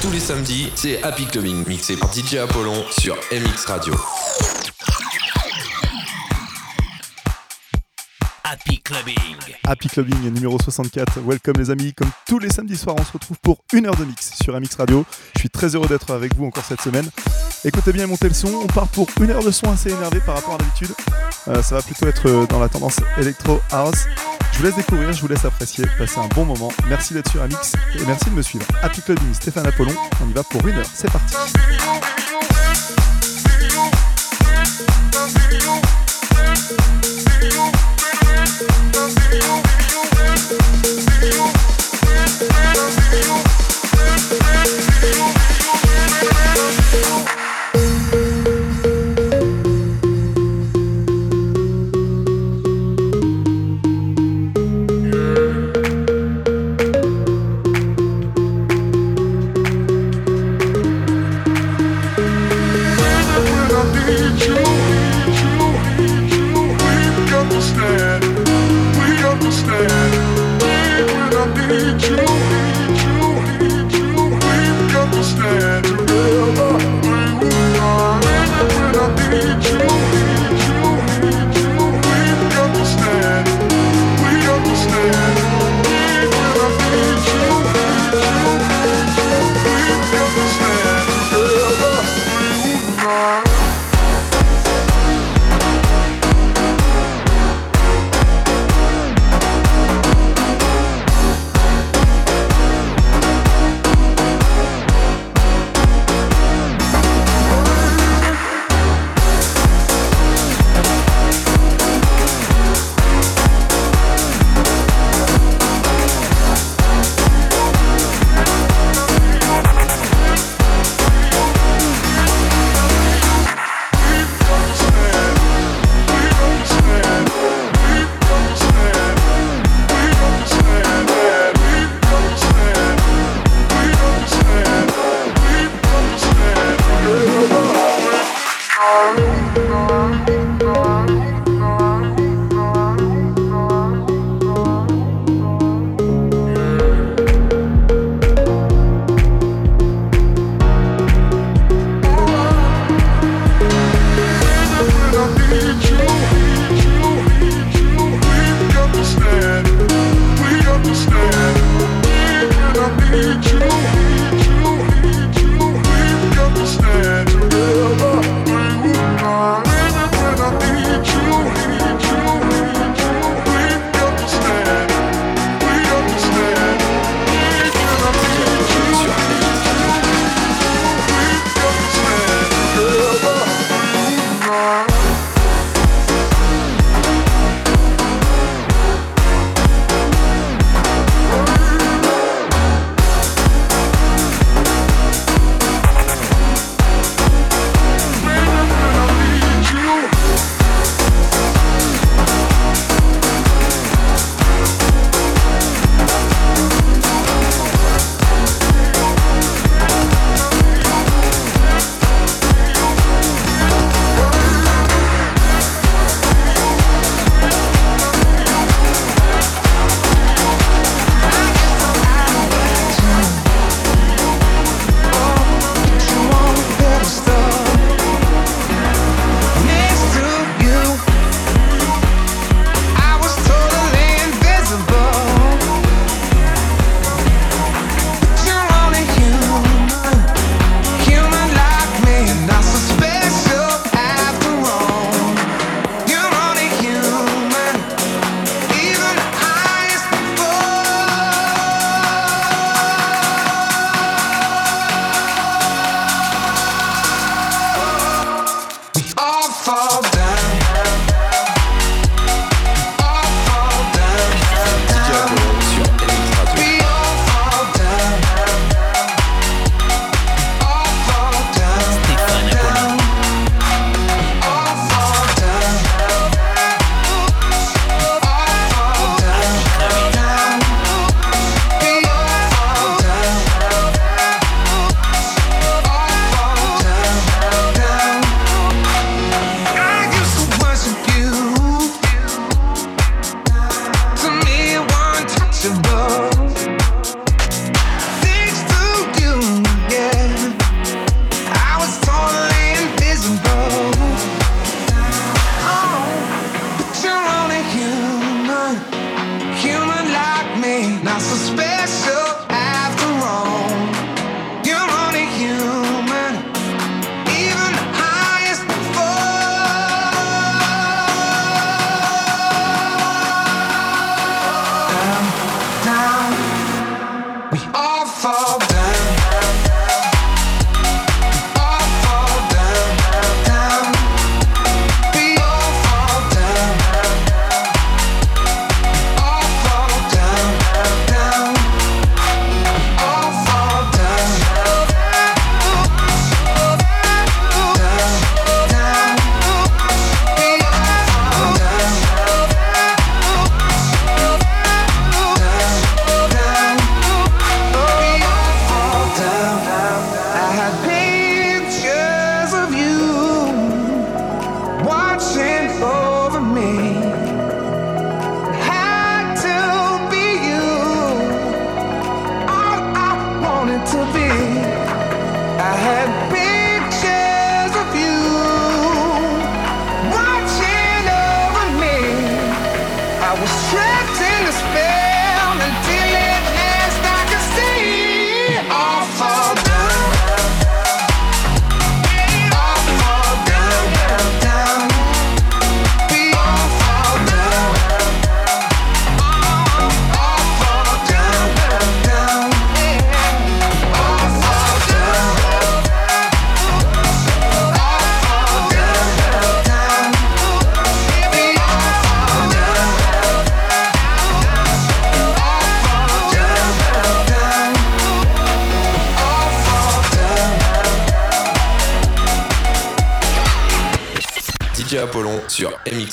Tous les samedis, c'est Happy Clubbing, mixé par DJ Apollon sur MX Radio. Happy Clubbing. Happy Clubbing numéro 64. Welcome les amis. Comme tous les samedis soirs, on se retrouve pour une heure de mix sur MX Radio. Je suis très heureux d'être avec vous encore cette semaine. Écoutez bien montez le son. On part pour une heure de son assez énervé par rapport à l'habitude. Euh, ça va plutôt être euh, dans la tendance Electro House. Je vous laisse découvrir, je vous laisse apprécier, passez un bon moment. Merci d'être sur Amix et merci de me suivre. Happy Clubbing, Stéphane Apollon. On y va pour une heure, c'est parti.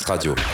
Radio.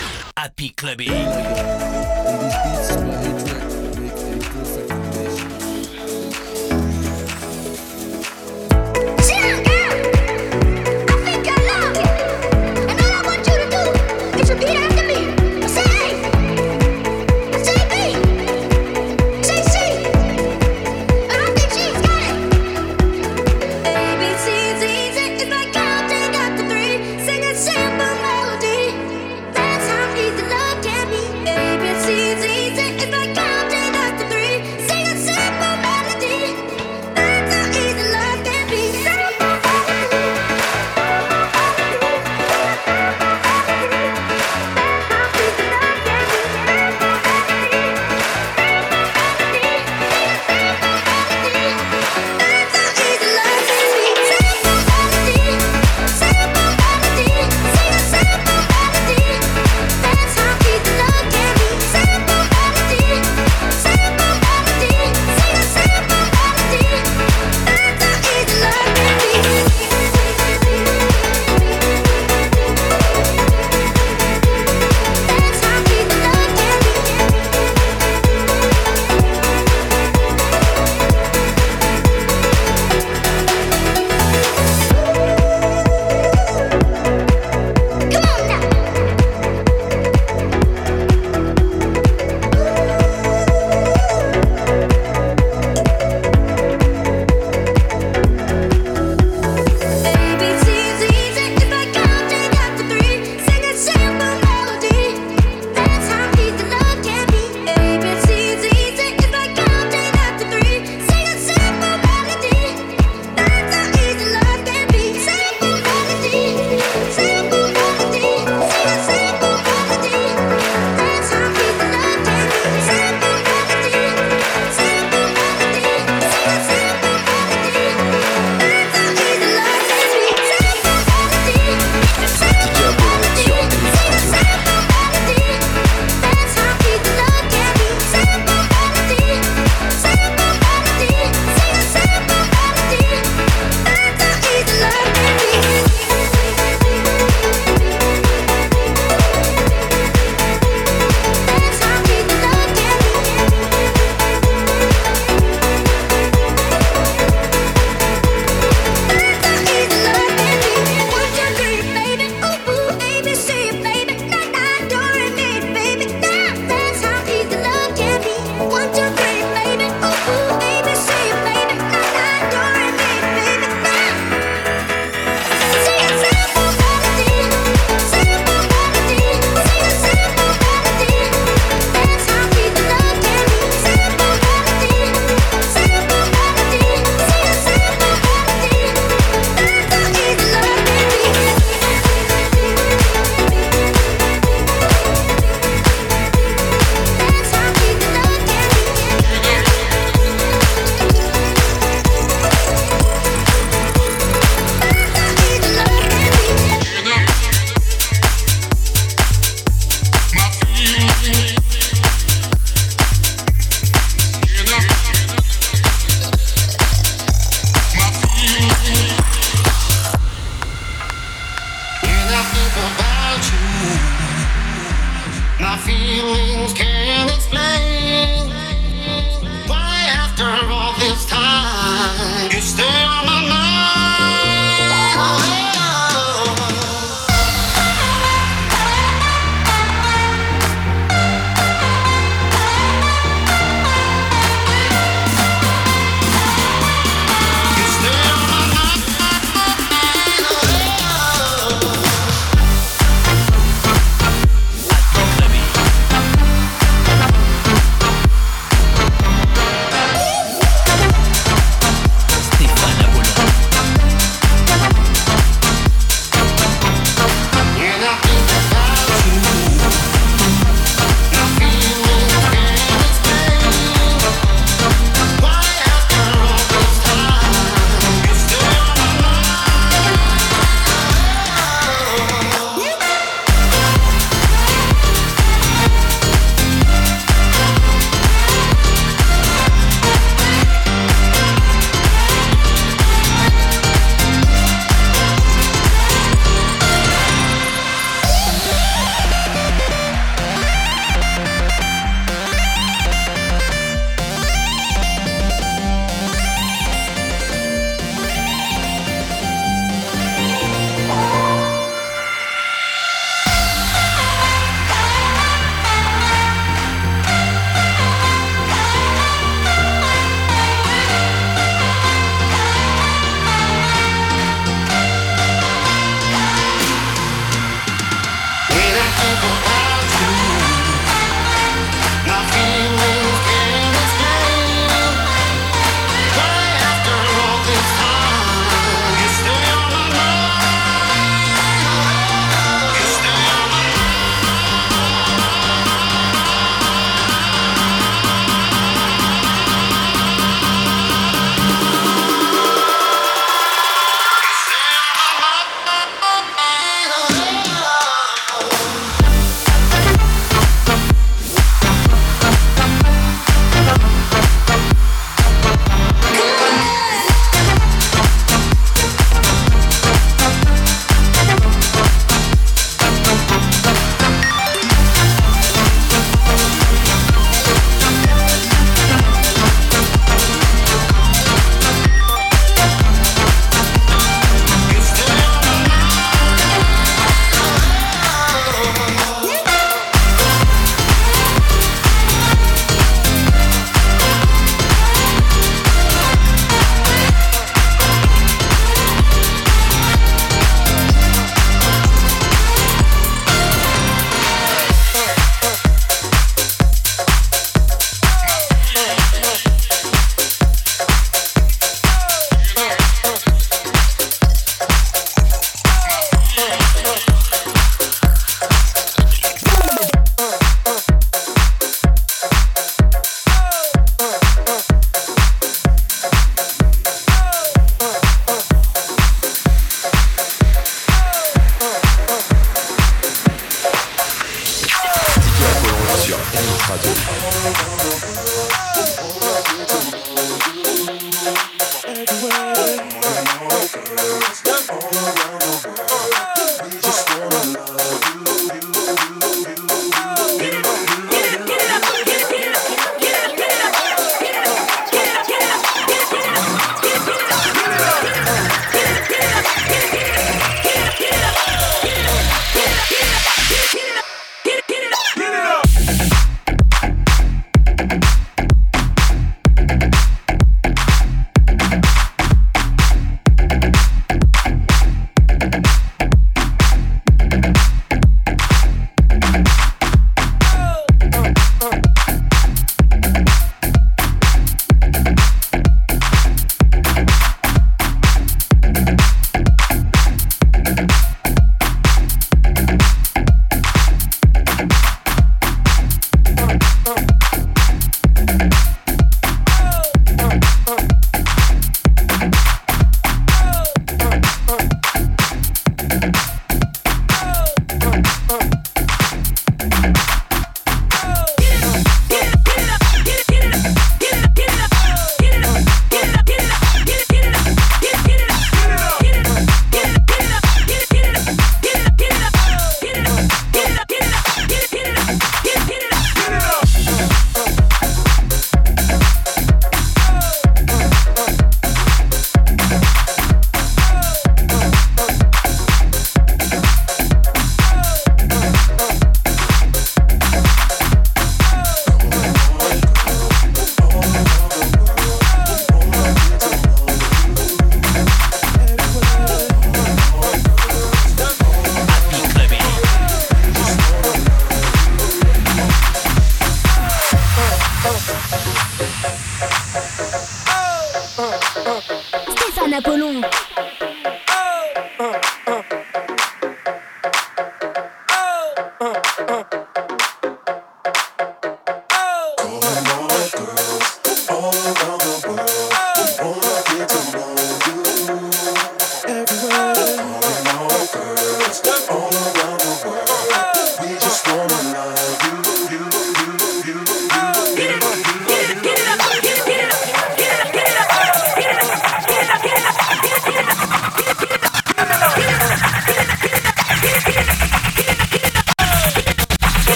I love you.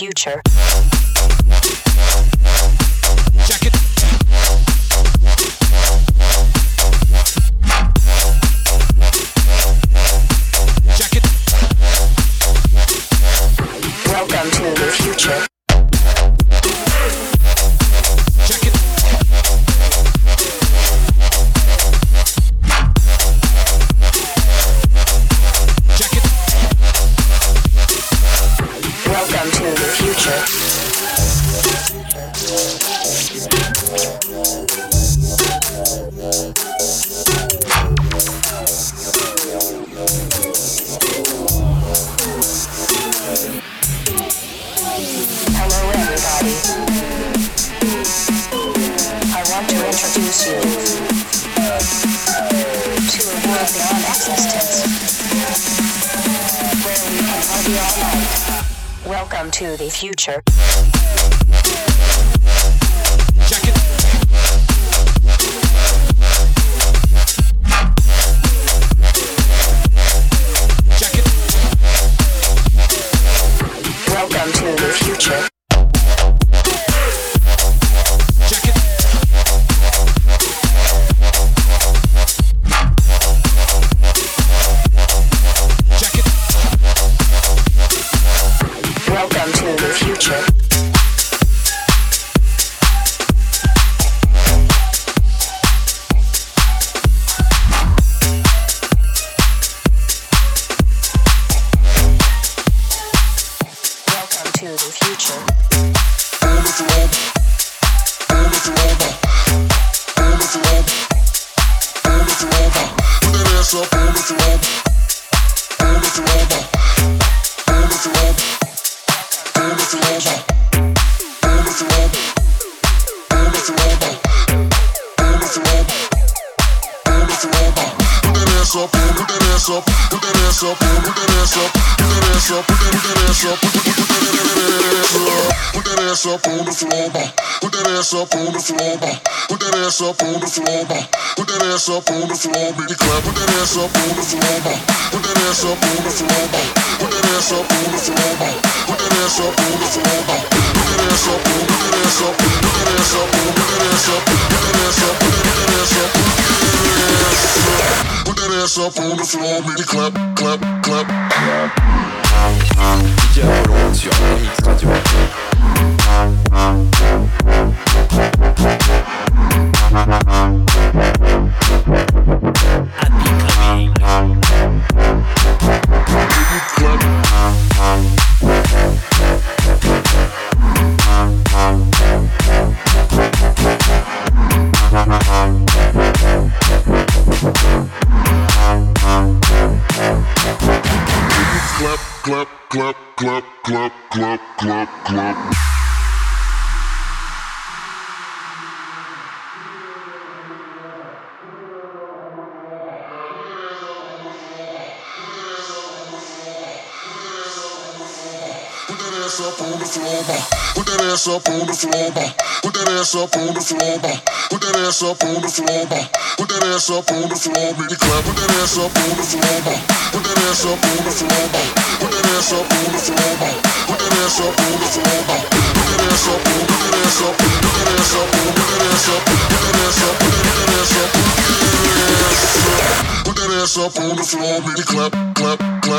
Future. Welcome to the future. Up on the floor. Put that ass up on the floor. Put that ass up on the floor. Put that ass up on the floor, baby clap. Put that ass up on the floor. Put that ass up on the floor. Put that ass up on the floor. Put that ass up on the floor. Put that ass up on, put that ass up, put that ass up put that ass up, put that ass up, put that ass up, put that ass up. Put that ass up on the floor, clap, clap, clap. DJ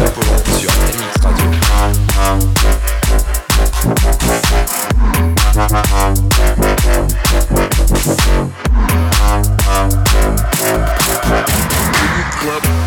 Apollon sur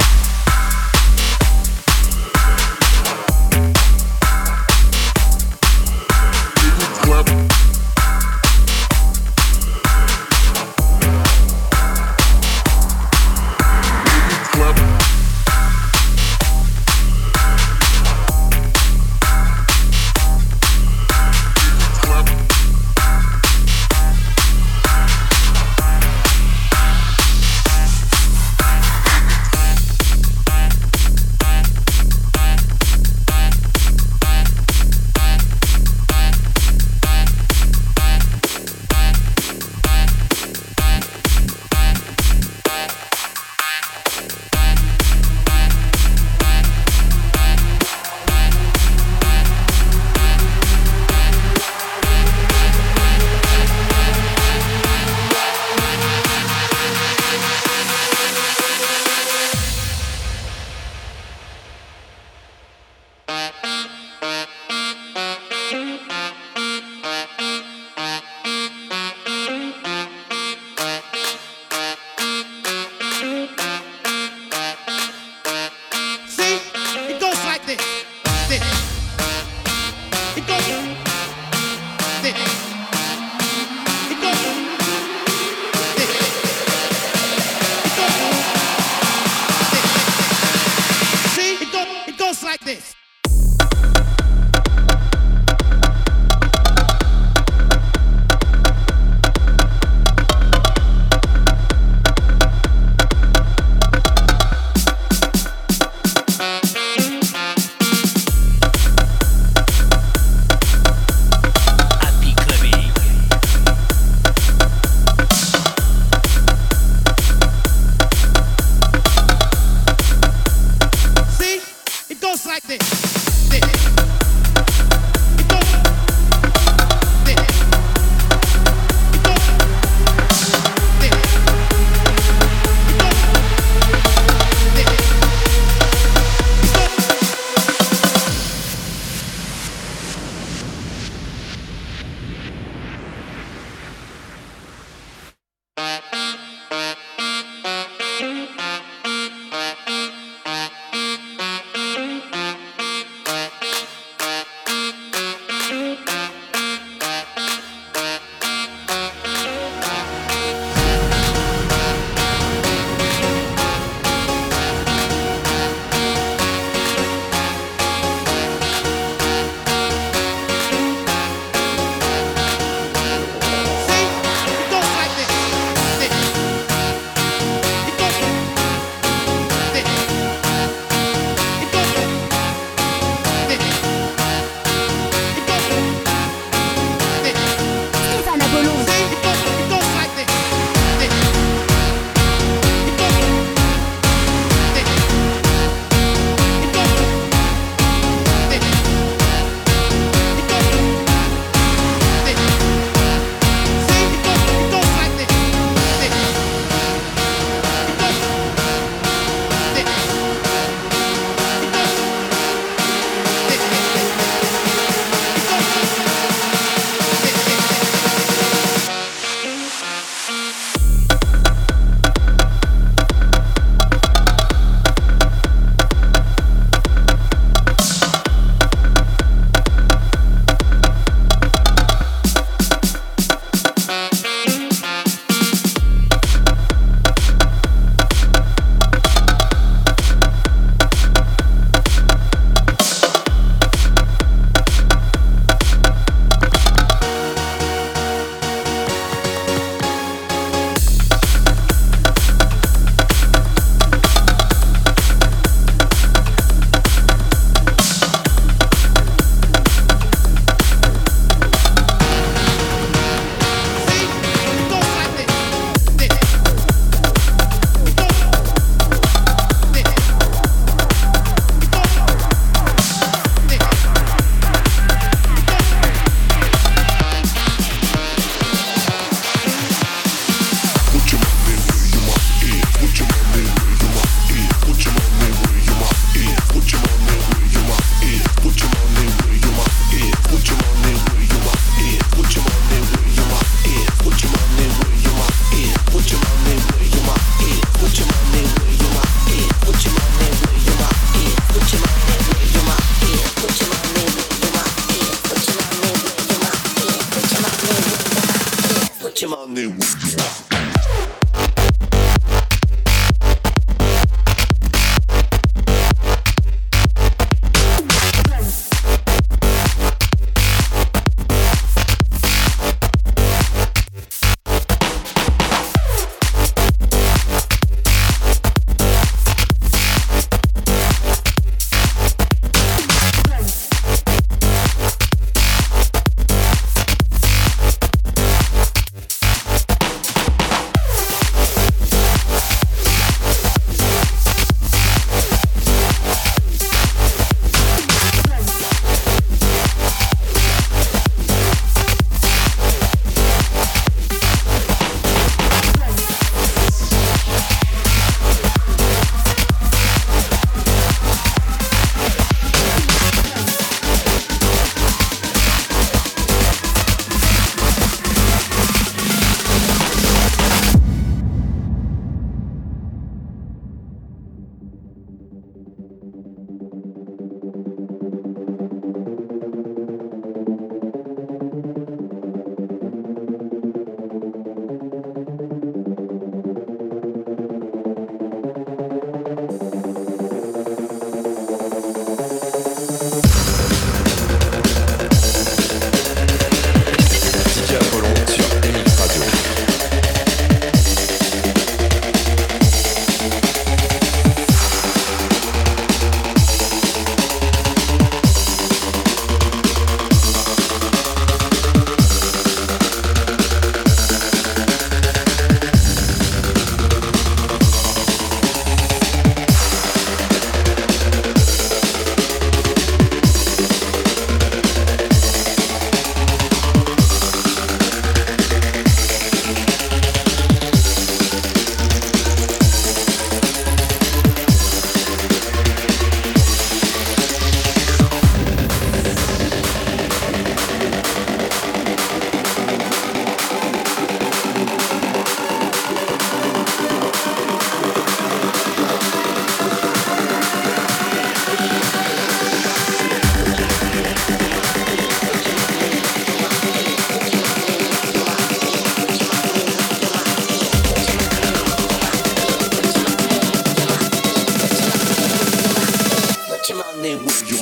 running with you.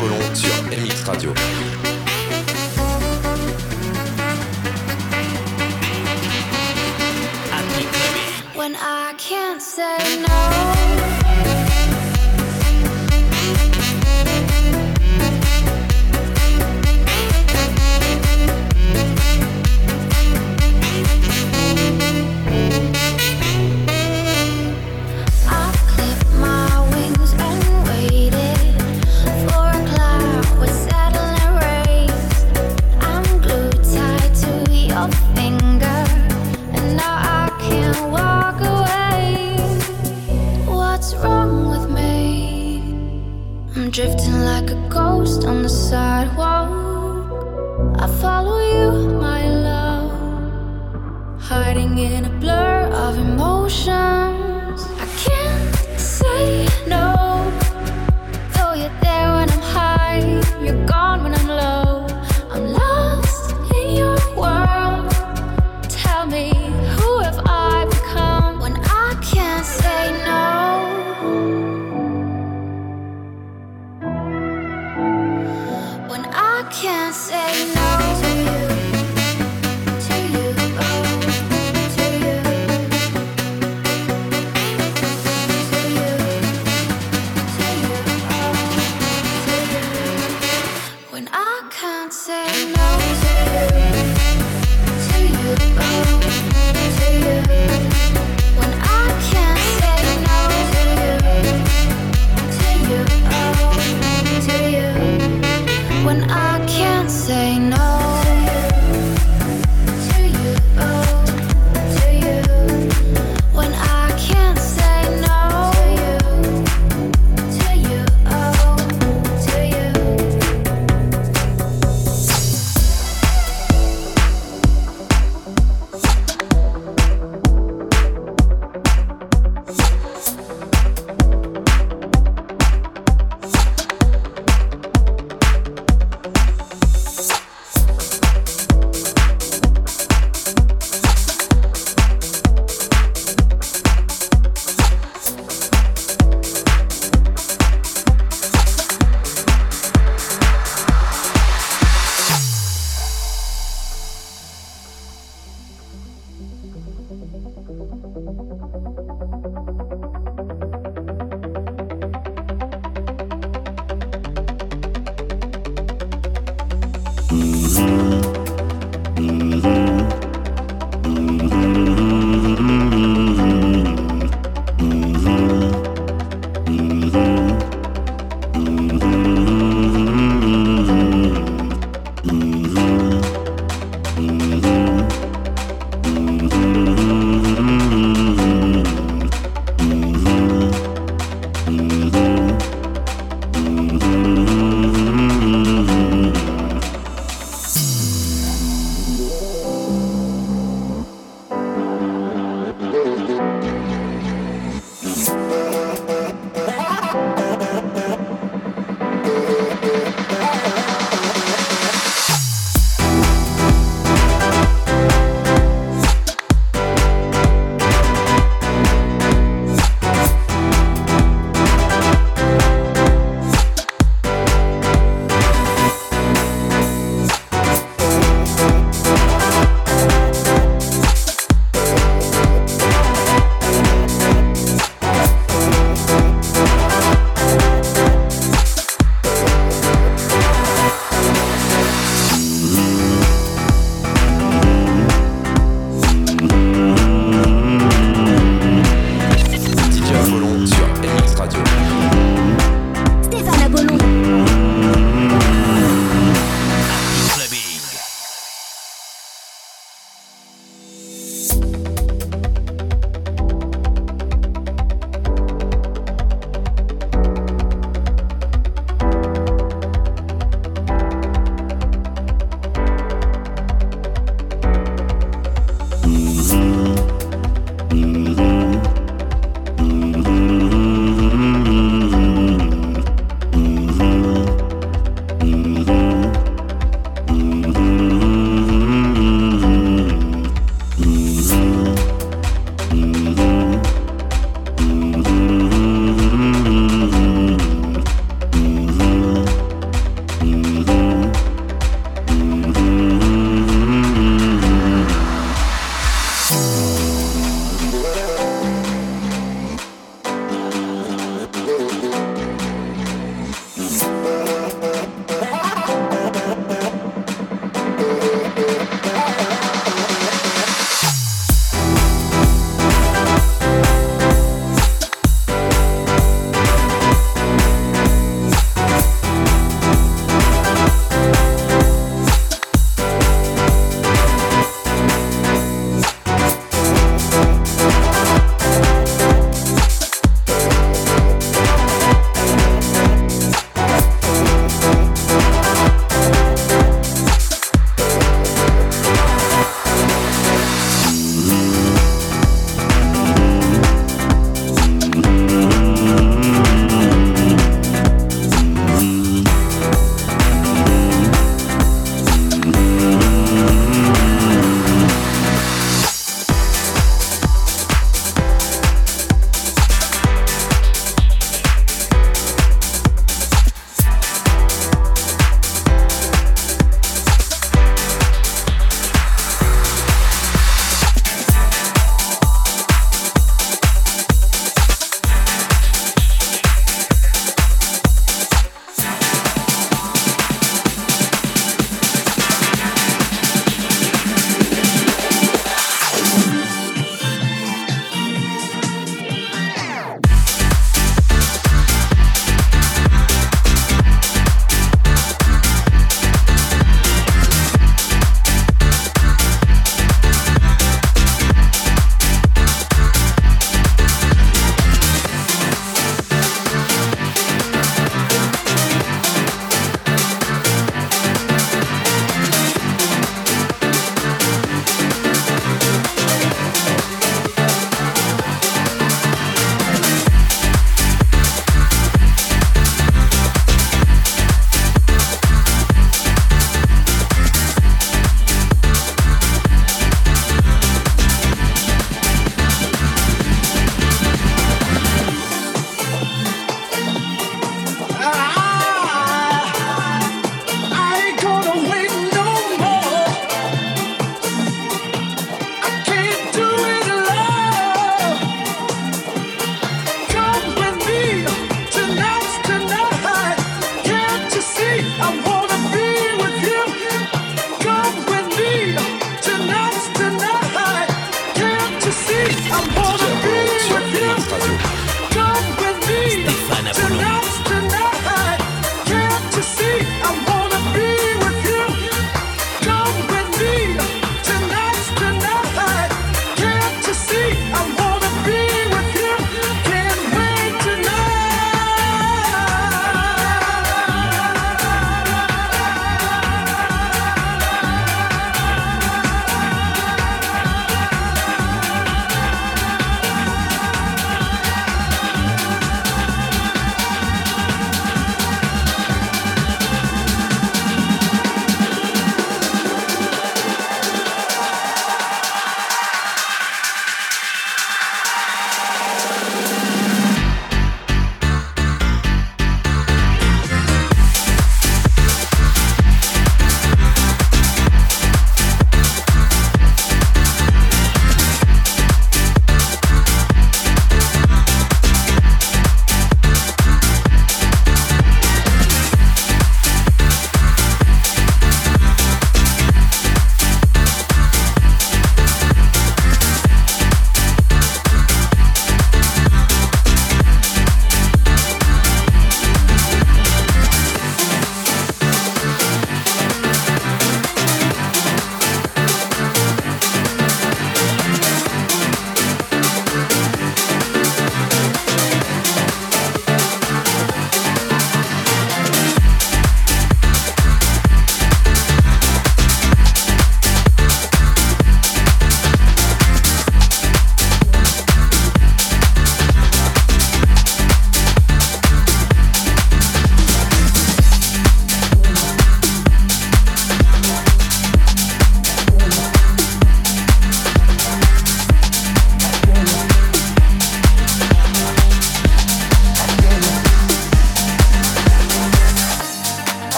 Apollon sur MX Radio. When I can't say no.